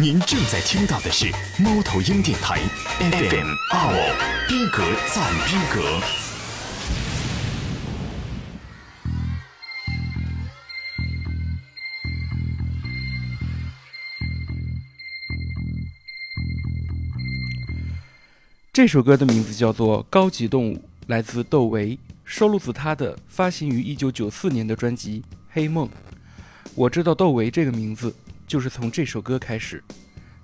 您正在听到的是猫头鹰电台 FM 二五逼格赞逼格。这首歌的名字叫做《高级动物》，来自窦唯，收录自他的发行于1994年的专辑《黑梦》。我知道窦唯这个名字，就是从这首歌开始。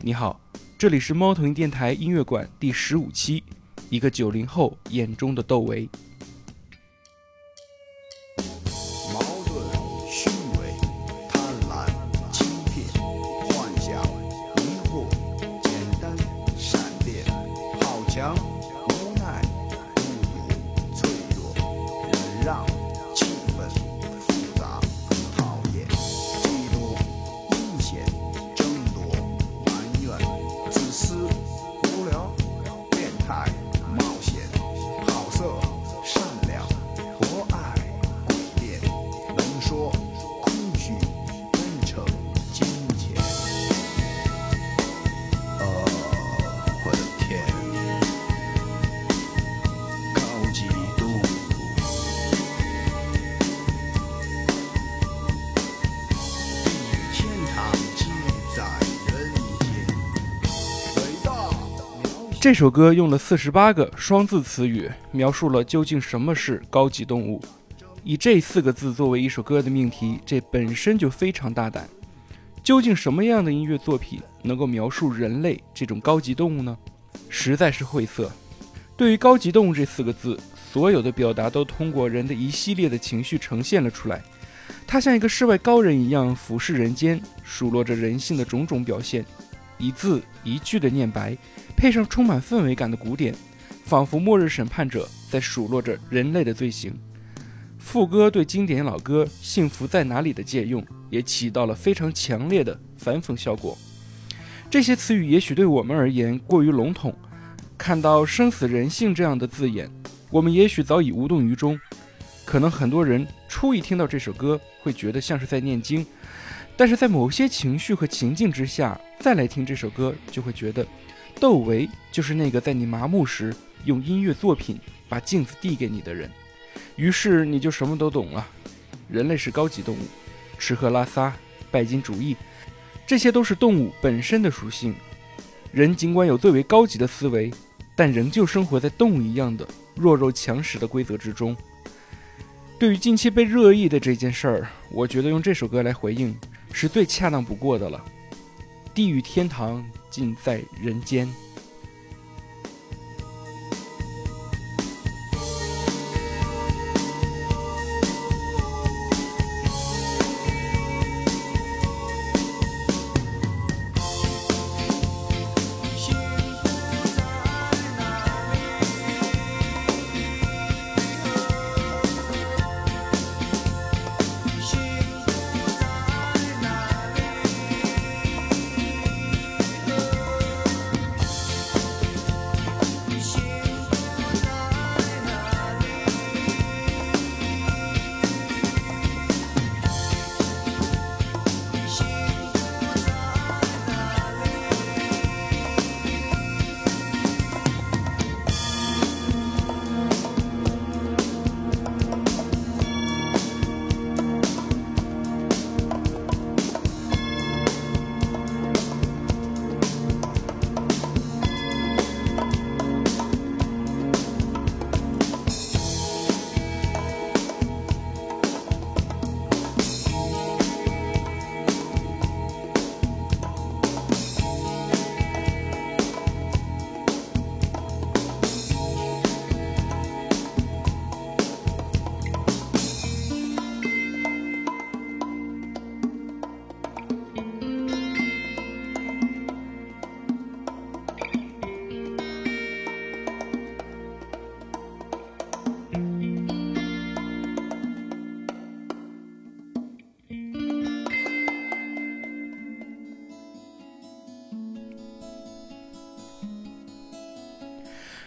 你好，这里是猫头鹰电台音乐馆第十五期，一个九零后眼中的窦唯。这首歌用了四十八个双字词语，描述了究竟什么是高级动物。以这四个字作为一首歌的命题，这本身就非常大胆。究竟什么样的音乐作品能够描述人类这种高级动物呢？实在是晦涩。对于“高级动物”这四个字，所有的表达都通过人的一系列的情绪呈现了出来。它像一个世外高人一样俯视人间，数落着人性的种种表现，一字一句的念白，配上充满氛围感的鼓点，仿佛末日审判者在数落着人类的罪行。副歌对经典老歌《幸福在哪里》的借用，也起到了非常强烈的反讽效果。这些词语也许对我们而言过于笼统，看到“生死人性”这样的字眼，我们也许早已无动于衷。可能很多人初一听到这首歌，会觉得像是在念经，但是在某些情绪和情境之下，再来听这首歌，就会觉得窦唯就是那个在你麻木时用音乐作品把镜子递给你的人，于是你就什么都懂了。人类是高级动物，吃喝拉撒、拜金主义，这些都是动物本身的属性。人尽管有最为高级的思维，但仍旧生活在动物一样的弱肉强食的规则之中。对于近期被热议的这件事儿，我觉得用这首歌来回应是最恰当不过的了。地狱天堂尽在人间。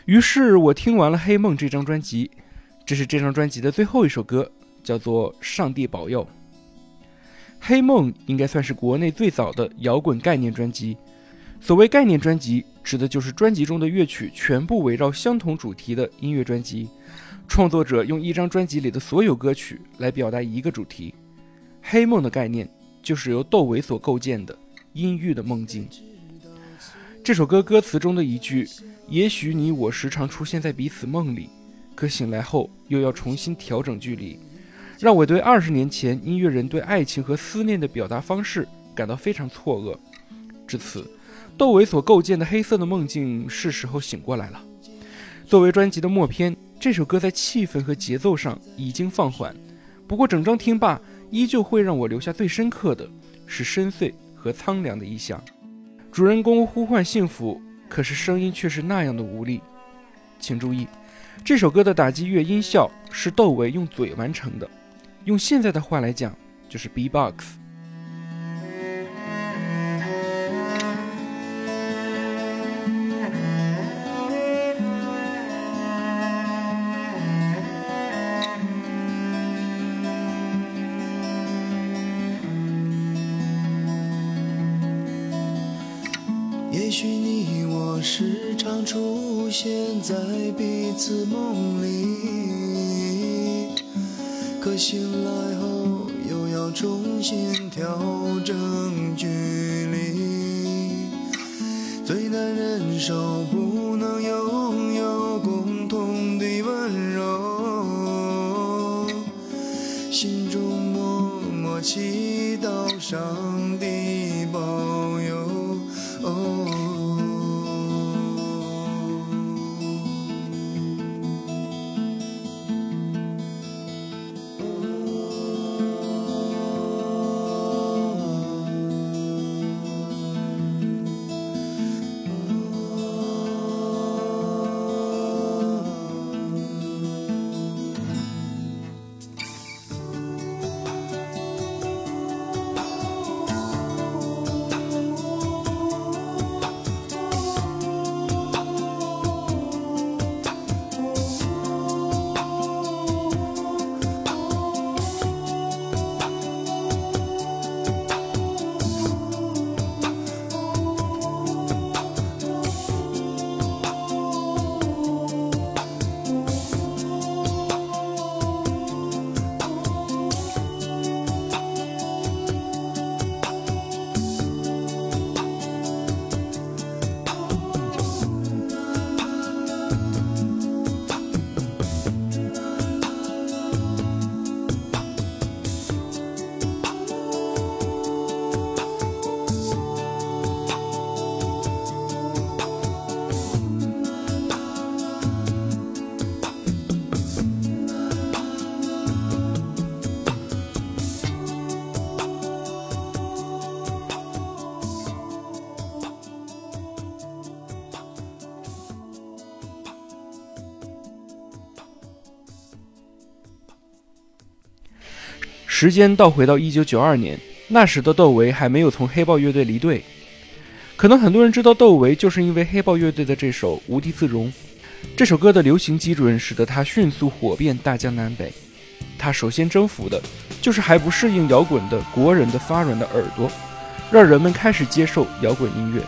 于是我听完了《黑梦》这张专辑，这是这张专辑的最后一首歌，叫做《上帝保佑》。《黑梦》应该算是国内最早的摇滚概念专辑，所谓概念专辑，指的就是专辑中的乐曲全部围绕相同主题的音乐专辑。创作者用一张专辑里的所有歌曲来表达一个主题。黑梦的概念就是由窦唯所构建的阴郁的梦境。这首歌歌词中的一句：“也许你我时常出现在彼此梦里，可醒来后又要重新调整距离”，让我对二十年前音乐人对爱情和思念的表达方式感到非常错愕。至此，窦唯所构建的黑色的梦境是时候醒过来了。作为专辑的末篇。这首歌在气氛和节奏上已经放缓，不过整张听罢，依旧会让我留下最深刻的是深邃和苍凉的意象。主人公呼唤幸福，可是声音却是那样的无力。请注意，这首歌的打击乐音效是窦唯用嘴完成的，用现在的话来讲，就是 B-box。在彼此梦里，可醒来后又要重新调整距离，最难忍受时间倒回到一九九二年，那时的窦唯还没有从黑豹乐队离队。可能很多人知道窦唯，就是因为黑豹乐队的这首《无地自容》。这首歌的流行基准使得他迅速火遍大江南北。他首先征服的就是还不适应摇滚的国人的发软的耳朵，让人们开始接受摇滚音乐。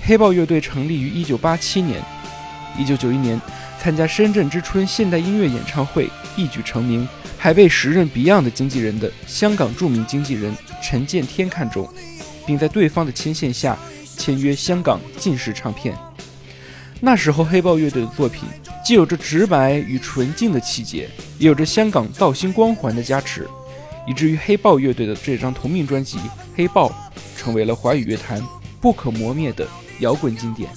黑豹乐队成立于一九八七年，一九九一年参加深圳之春现代音乐演唱会，一举成名。还被时任 Beyond 的经纪人的香港著名经纪人陈建天看中，并在对方的牵线下签约香港进视唱片。那时候黑豹乐队的作品既有着直白与纯净的气节，也有着香港造星光环的加持，以至于黑豹乐队的这张同名专辑《黑豹》成为了华语乐坛不可磨灭的摇滚经典。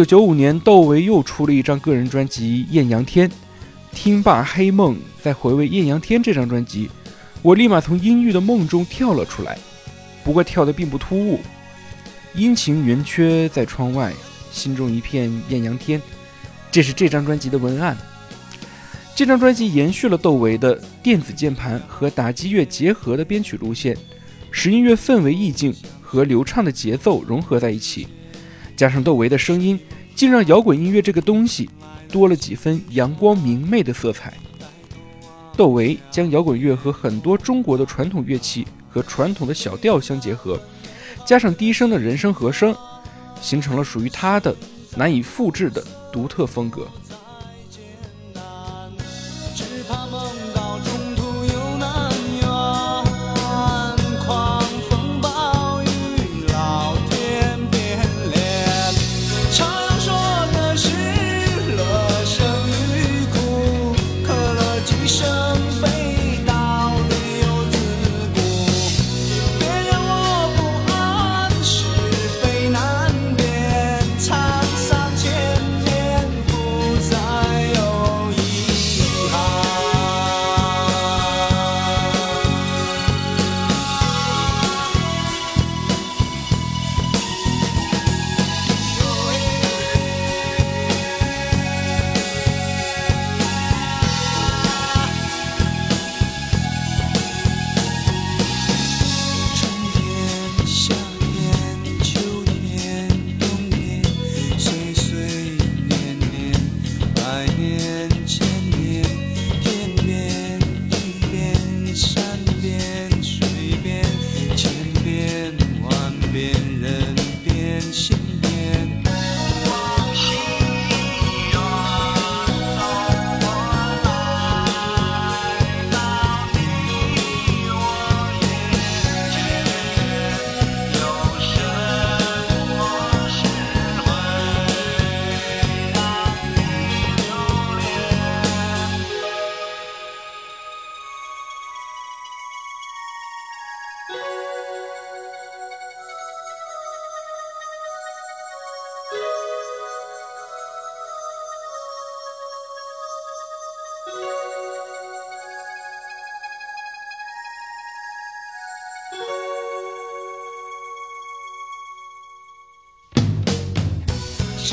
九九五年，窦唯又出了一张个人专辑《艳阳天》，听罢《黑梦》，再回味《艳阳天》这张专辑，我立马从阴郁的梦中跳了出来。不过跳得并不突兀，阴晴圆缺在窗外，心中一片艳阳天。这是这张专辑的文案。这张专辑延续了窦唯的电子键盘和打击乐结合的编曲路线，使音乐氛围意境和流畅的节奏融合在一起，加上窦唯的声音，竟让摇滚音乐这个东西多了几分阳光明媚的色彩。窦唯将摇滚乐和很多中国的传统乐器和传统的小调相结合，加上低声的人声和声，形成了属于他的难以复制的独特风格。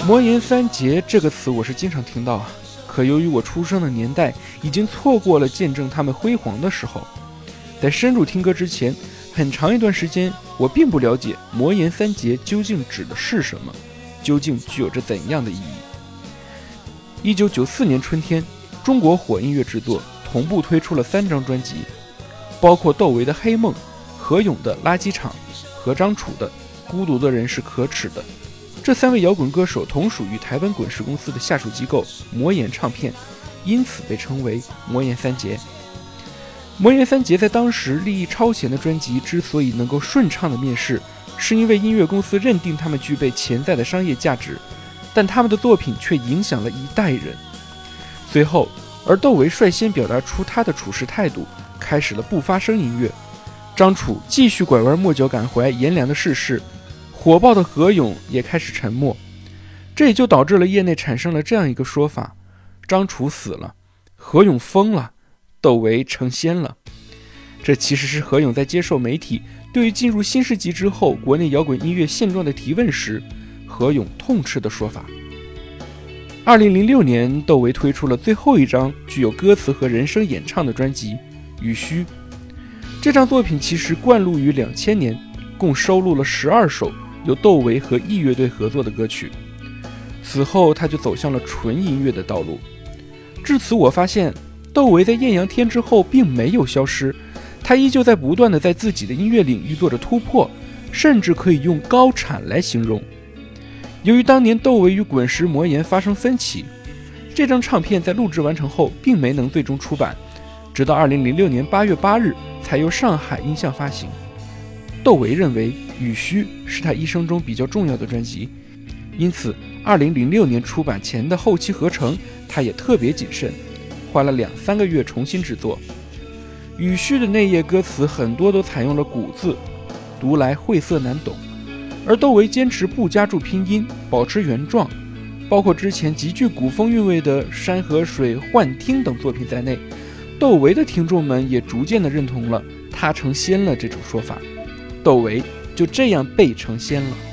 魔岩三杰这个词我是经常听到，可由于我出生的年代已经错过了见证他们辉煌的时候，在深入听歌之前，很长一段时间我并不了解魔岩三杰究竟指的是什么，究竟具有着怎样的意义。一九九四年春天，中国火音乐制作同步推出了三张专辑，包括窦唯的《黑梦》、何勇的《垃圾场》和张楚的《孤独的人是可耻的》。这三位摇滚歌手同属于台湾滚石公司的下属机构魔岩唱片，因此被称为魔岩三杰。魔岩三杰在当时利益超前的专辑之所以能够顺畅的面世，是因为音乐公司认定他们具备潜在的商业价值，但他们的作品却影响了一代人。随后，而窦唯率先表达出他的处事态度，开始了不发声音乐。张楚继续拐弯抹角感怀炎凉的世事，火爆的何勇也开始沉默，这也就导致了业内产生了这样一个说法：张楚死了，何勇疯了，窦唯成仙了。这其实是何勇在接受媒体对于进入新世纪之后国内摇滚音乐现状的提问时，何勇痛斥的说法。二零零六年，窦唯推出了最后一张具有歌词和人声演唱的专辑《雨虚》。这张作品其实灌录于两千年，共收录了十二首由窦唯和 E 乐队合作的歌曲。此后，他就走向了纯音乐的道路。至此，我发现窦唯在艳阳天之后并没有消失，他依旧在不断的在自己的音乐领域做着突破，甚至可以用高产来形容。由于当年窦唯与滚石魔岩发生分歧，这张唱片在录制完成后并没能最终出版，直到2006年8月8日才由上海音像发行。窦唯认为《雨虚》是他一生中比较重要的专辑，因此2006年出版前的后期合成，他也特别谨慎，花了两三个月重新制作。《雨虚》的那页歌词很多都采用了古字，读来晦涩难懂。而窦唯坚持不加注拼音，保持原状，包括之前极具古风韵味的《山河水》《幻听》等作品在内，窦唯的听众们也逐渐的认同了“他成仙了”这种说法，窦唯就这样被成仙了。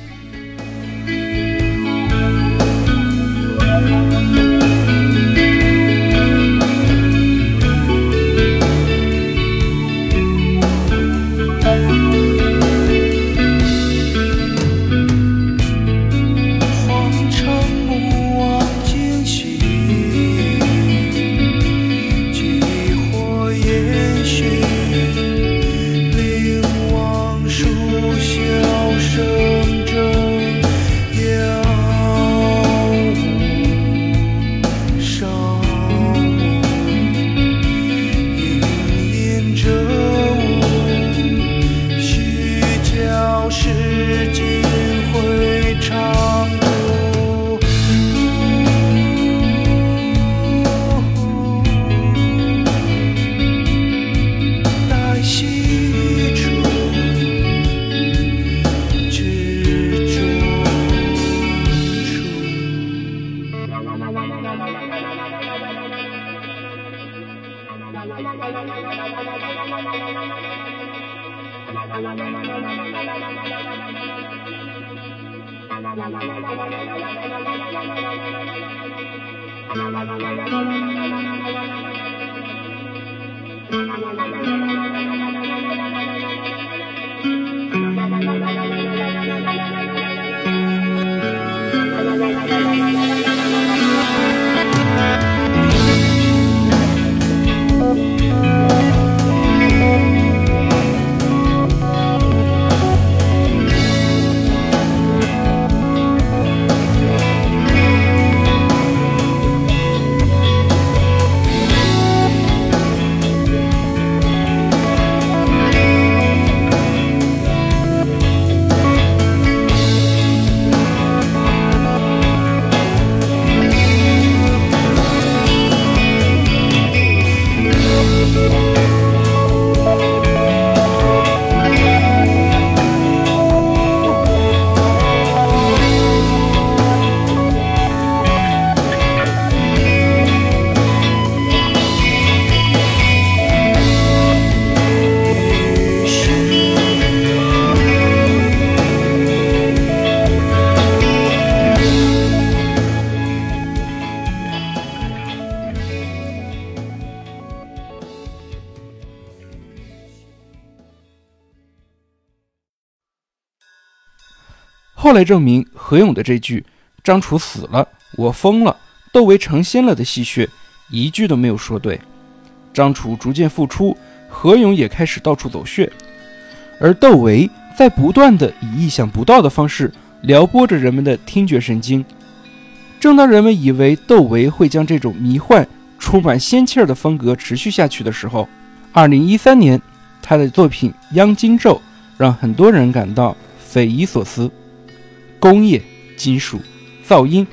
后来证明，何勇的这句“张楚死了，我疯了，窦唯成仙了”的戏谑，一句都没有说对。张楚逐渐复出，何勇也开始到处走穴，而窦唯在不断的以意想不到的方式撩拨着人们的听觉神经。正当人们以为窦唯会将这种迷幻、充满仙气儿的风格持续下去的时候，二零一三年，他的作品《央金咒》让很多人感到匪夷所思。工业、金属、噪音，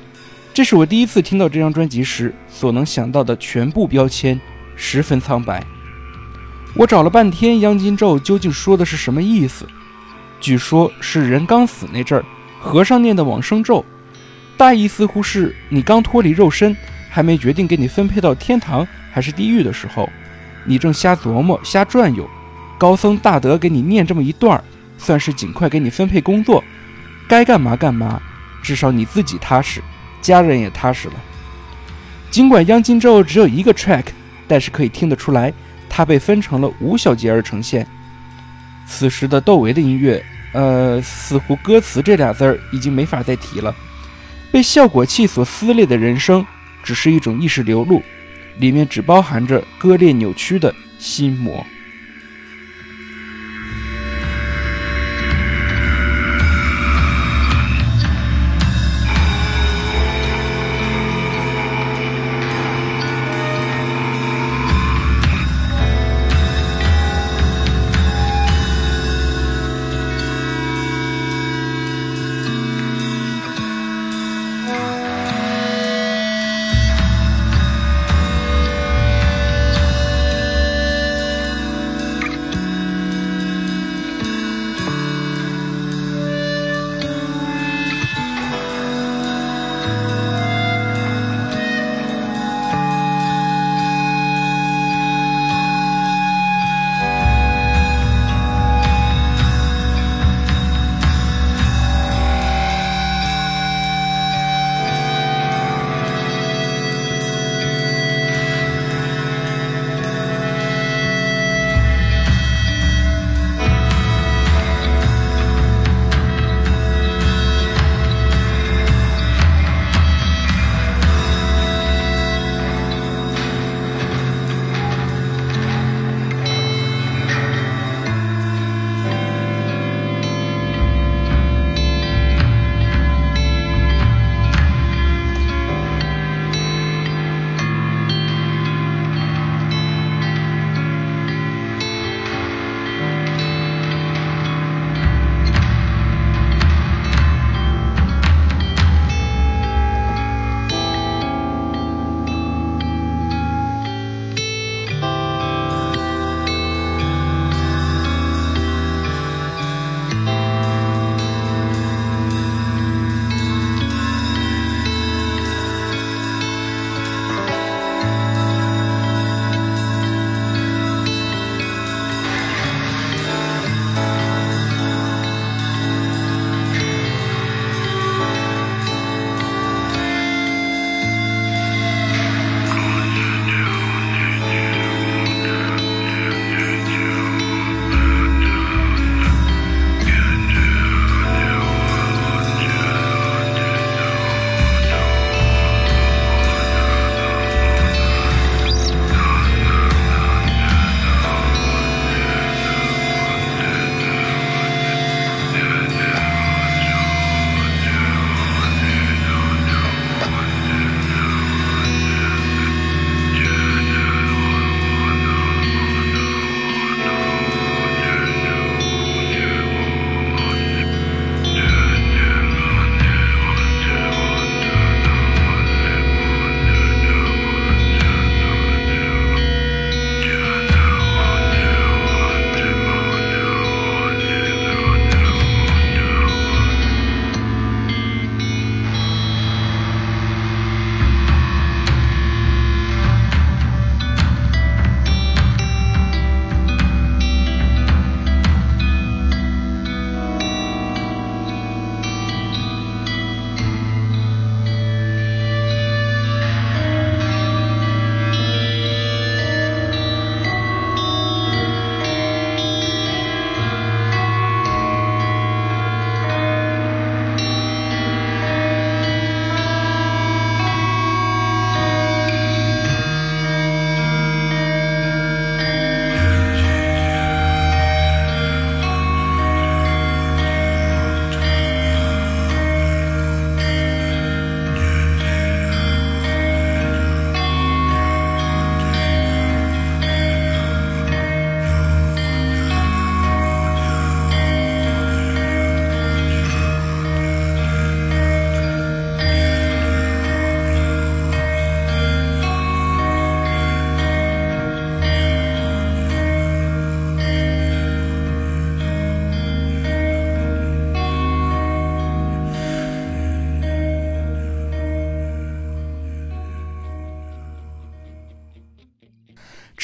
这是我第一次听到这张专辑时所能想到的全部标签，十分苍白。我找了半天，《央金咒》究竟说的是什么意思？据说是人刚死那阵儿，和尚念的往生咒，大意似乎是你刚脱离肉身，还没决定给你分配到天堂还是地狱的时候，你正瞎琢磨、瞎转悠，高僧大德给你念这么一段儿，算是尽快给你分配工作。该干嘛干嘛，至少你自己踏实，家人也踏实了。尽管《央金咒》只有一个 track，但是可以听得出来，它被分成了五小节而呈现。此时的窦唯的音乐，呃，似乎歌词这俩字儿已经没法再提了。被效果器所撕裂的人生，只是一种意识流露，里面只包含着割裂扭曲的心魔。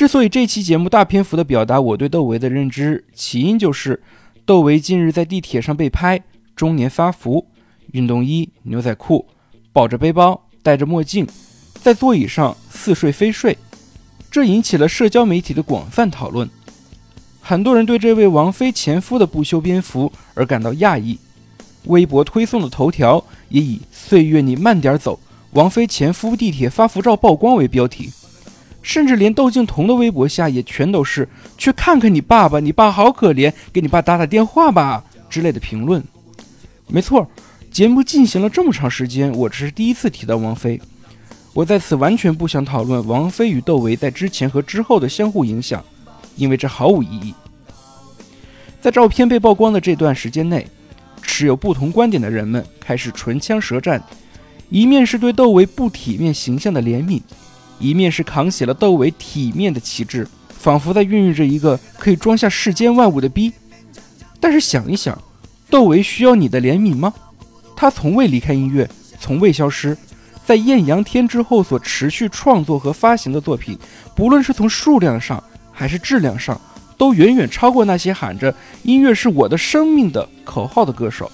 所以这期节目大篇幅的表达我对窦唯的认知，起因就是窦唯近日在地铁上被拍，中年发福，运动衣、牛仔裤，抱着背包，戴着墨镜，在座椅上似睡非睡，这引起了社交媒体的广泛讨论。很多人对这位王菲前夫的不修边幅而感到讶异，微博推送的头条也以“岁月你慢点走，王菲前夫地铁发福照曝光”为标题。甚至连窦靖童的微博下也全都是“去看看你爸爸，你爸好可怜，给你爸打打电话吧”之类的评论。没错，节目进行了这么长时间，我只是第一次提到王菲。我在此完全不想讨论王菲与窦唯在之前和之后的相互影响，因为这毫无意义。在照片被曝光的这段时间内，持有不同观点的人们开始唇枪舌战，一面是对窦唯不体面形象的怜悯。一面是扛起了窦唯体面的旗帜，仿佛在孕育着一个可以装下世间万物的逼。但是想一想，窦唯需要你的怜悯吗？他从未离开音乐，从未消失。在艳阳天之后所持续创作和发行的作品，不论是从数量上还是质量上，都远远超过那些喊着“音乐是我的生命”的口号的歌手。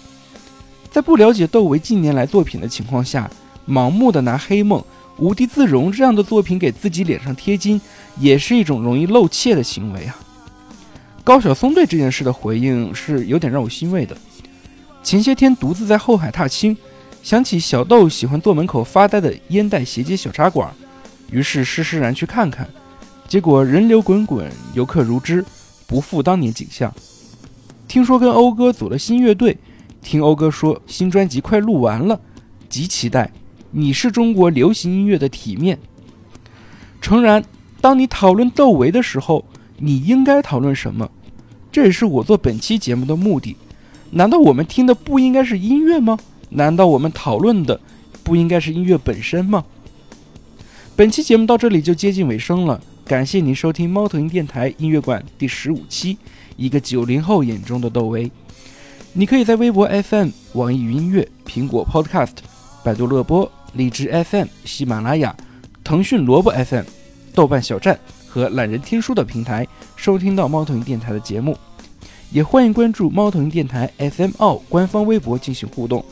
在不了解窦唯近年来作品的情况下，盲目的拿《黑梦》。无地自容这样的作品给自己脸上贴金，也是一种容易露怯的行为啊。高晓松对这件事的回应是有点让我欣慰的。前些天独自在后海踏青，想起小豆喜欢坐门口发呆的烟袋斜街小茶馆，于是施施然去看看，结果人流滚滚，游客如织，不复当年景象。听说跟讴歌组了新乐队，听讴歌说新专辑快录完了，极期待。你是中国流行音乐的体面。诚然，当你讨论窦唯的时候，你应该讨论什么？这也是我做本期节目的目的。难道我们听的不应该是音乐吗？难道我们讨论的不应该是音乐本身吗？本期节目到这里就接近尾声了，感谢您收听猫头鹰电台音乐馆第十五期，一个九零后眼中的窦唯。你可以在微博 FM、网易云音乐、苹果 Podcast、百度乐播。荔枝 FM、喜马拉雅、腾讯萝卜 FM、豆瓣小站和懒人听书的平台收听到猫头鹰电台的节目，也欢迎关注猫头鹰电台 FM 澳官方微博进行互动，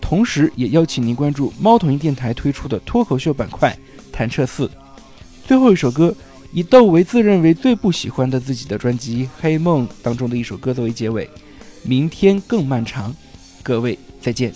同时也邀请您关注猫头鹰电台推出的脱口秀板块《弹彻四》。最后一首歌，以窦唯自认为最不喜欢的自己的专辑《黑梦》当中的一首歌作为结尾，明天更漫长，各位再见。